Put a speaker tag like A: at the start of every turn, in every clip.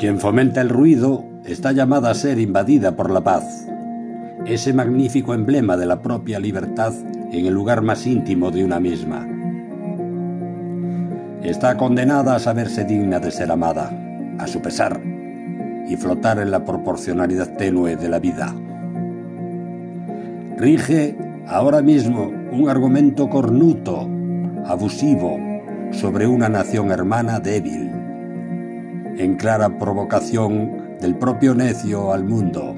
A: Quien fomenta el ruido está llamada a ser invadida por la paz, ese magnífico emblema de la propia libertad en el lugar más íntimo de una misma. Está condenada a saberse digna de ser amada, a su pesar, y flotar en la proporcionalidad tenue de la vida. Rige ahora mismo un argumento cornuto, abusivo, sobre una nación hermana débil, en clara provocación del propio necio al mundo.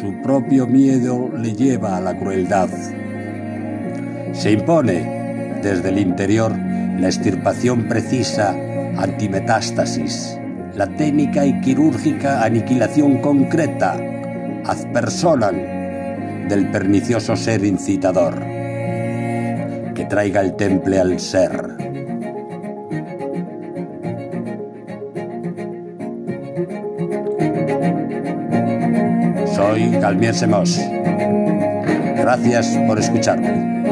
A: Su propio miedo le lleva a la crueldad. Se impone desde el interior la extirpación precisa antimetástasis, la técnica y quirúrgica aniquilación concreta, ad personam, del pernicioso ser incitador, que traiga el temple al ser. Soy Galmier Semos. Gracias por escucharme.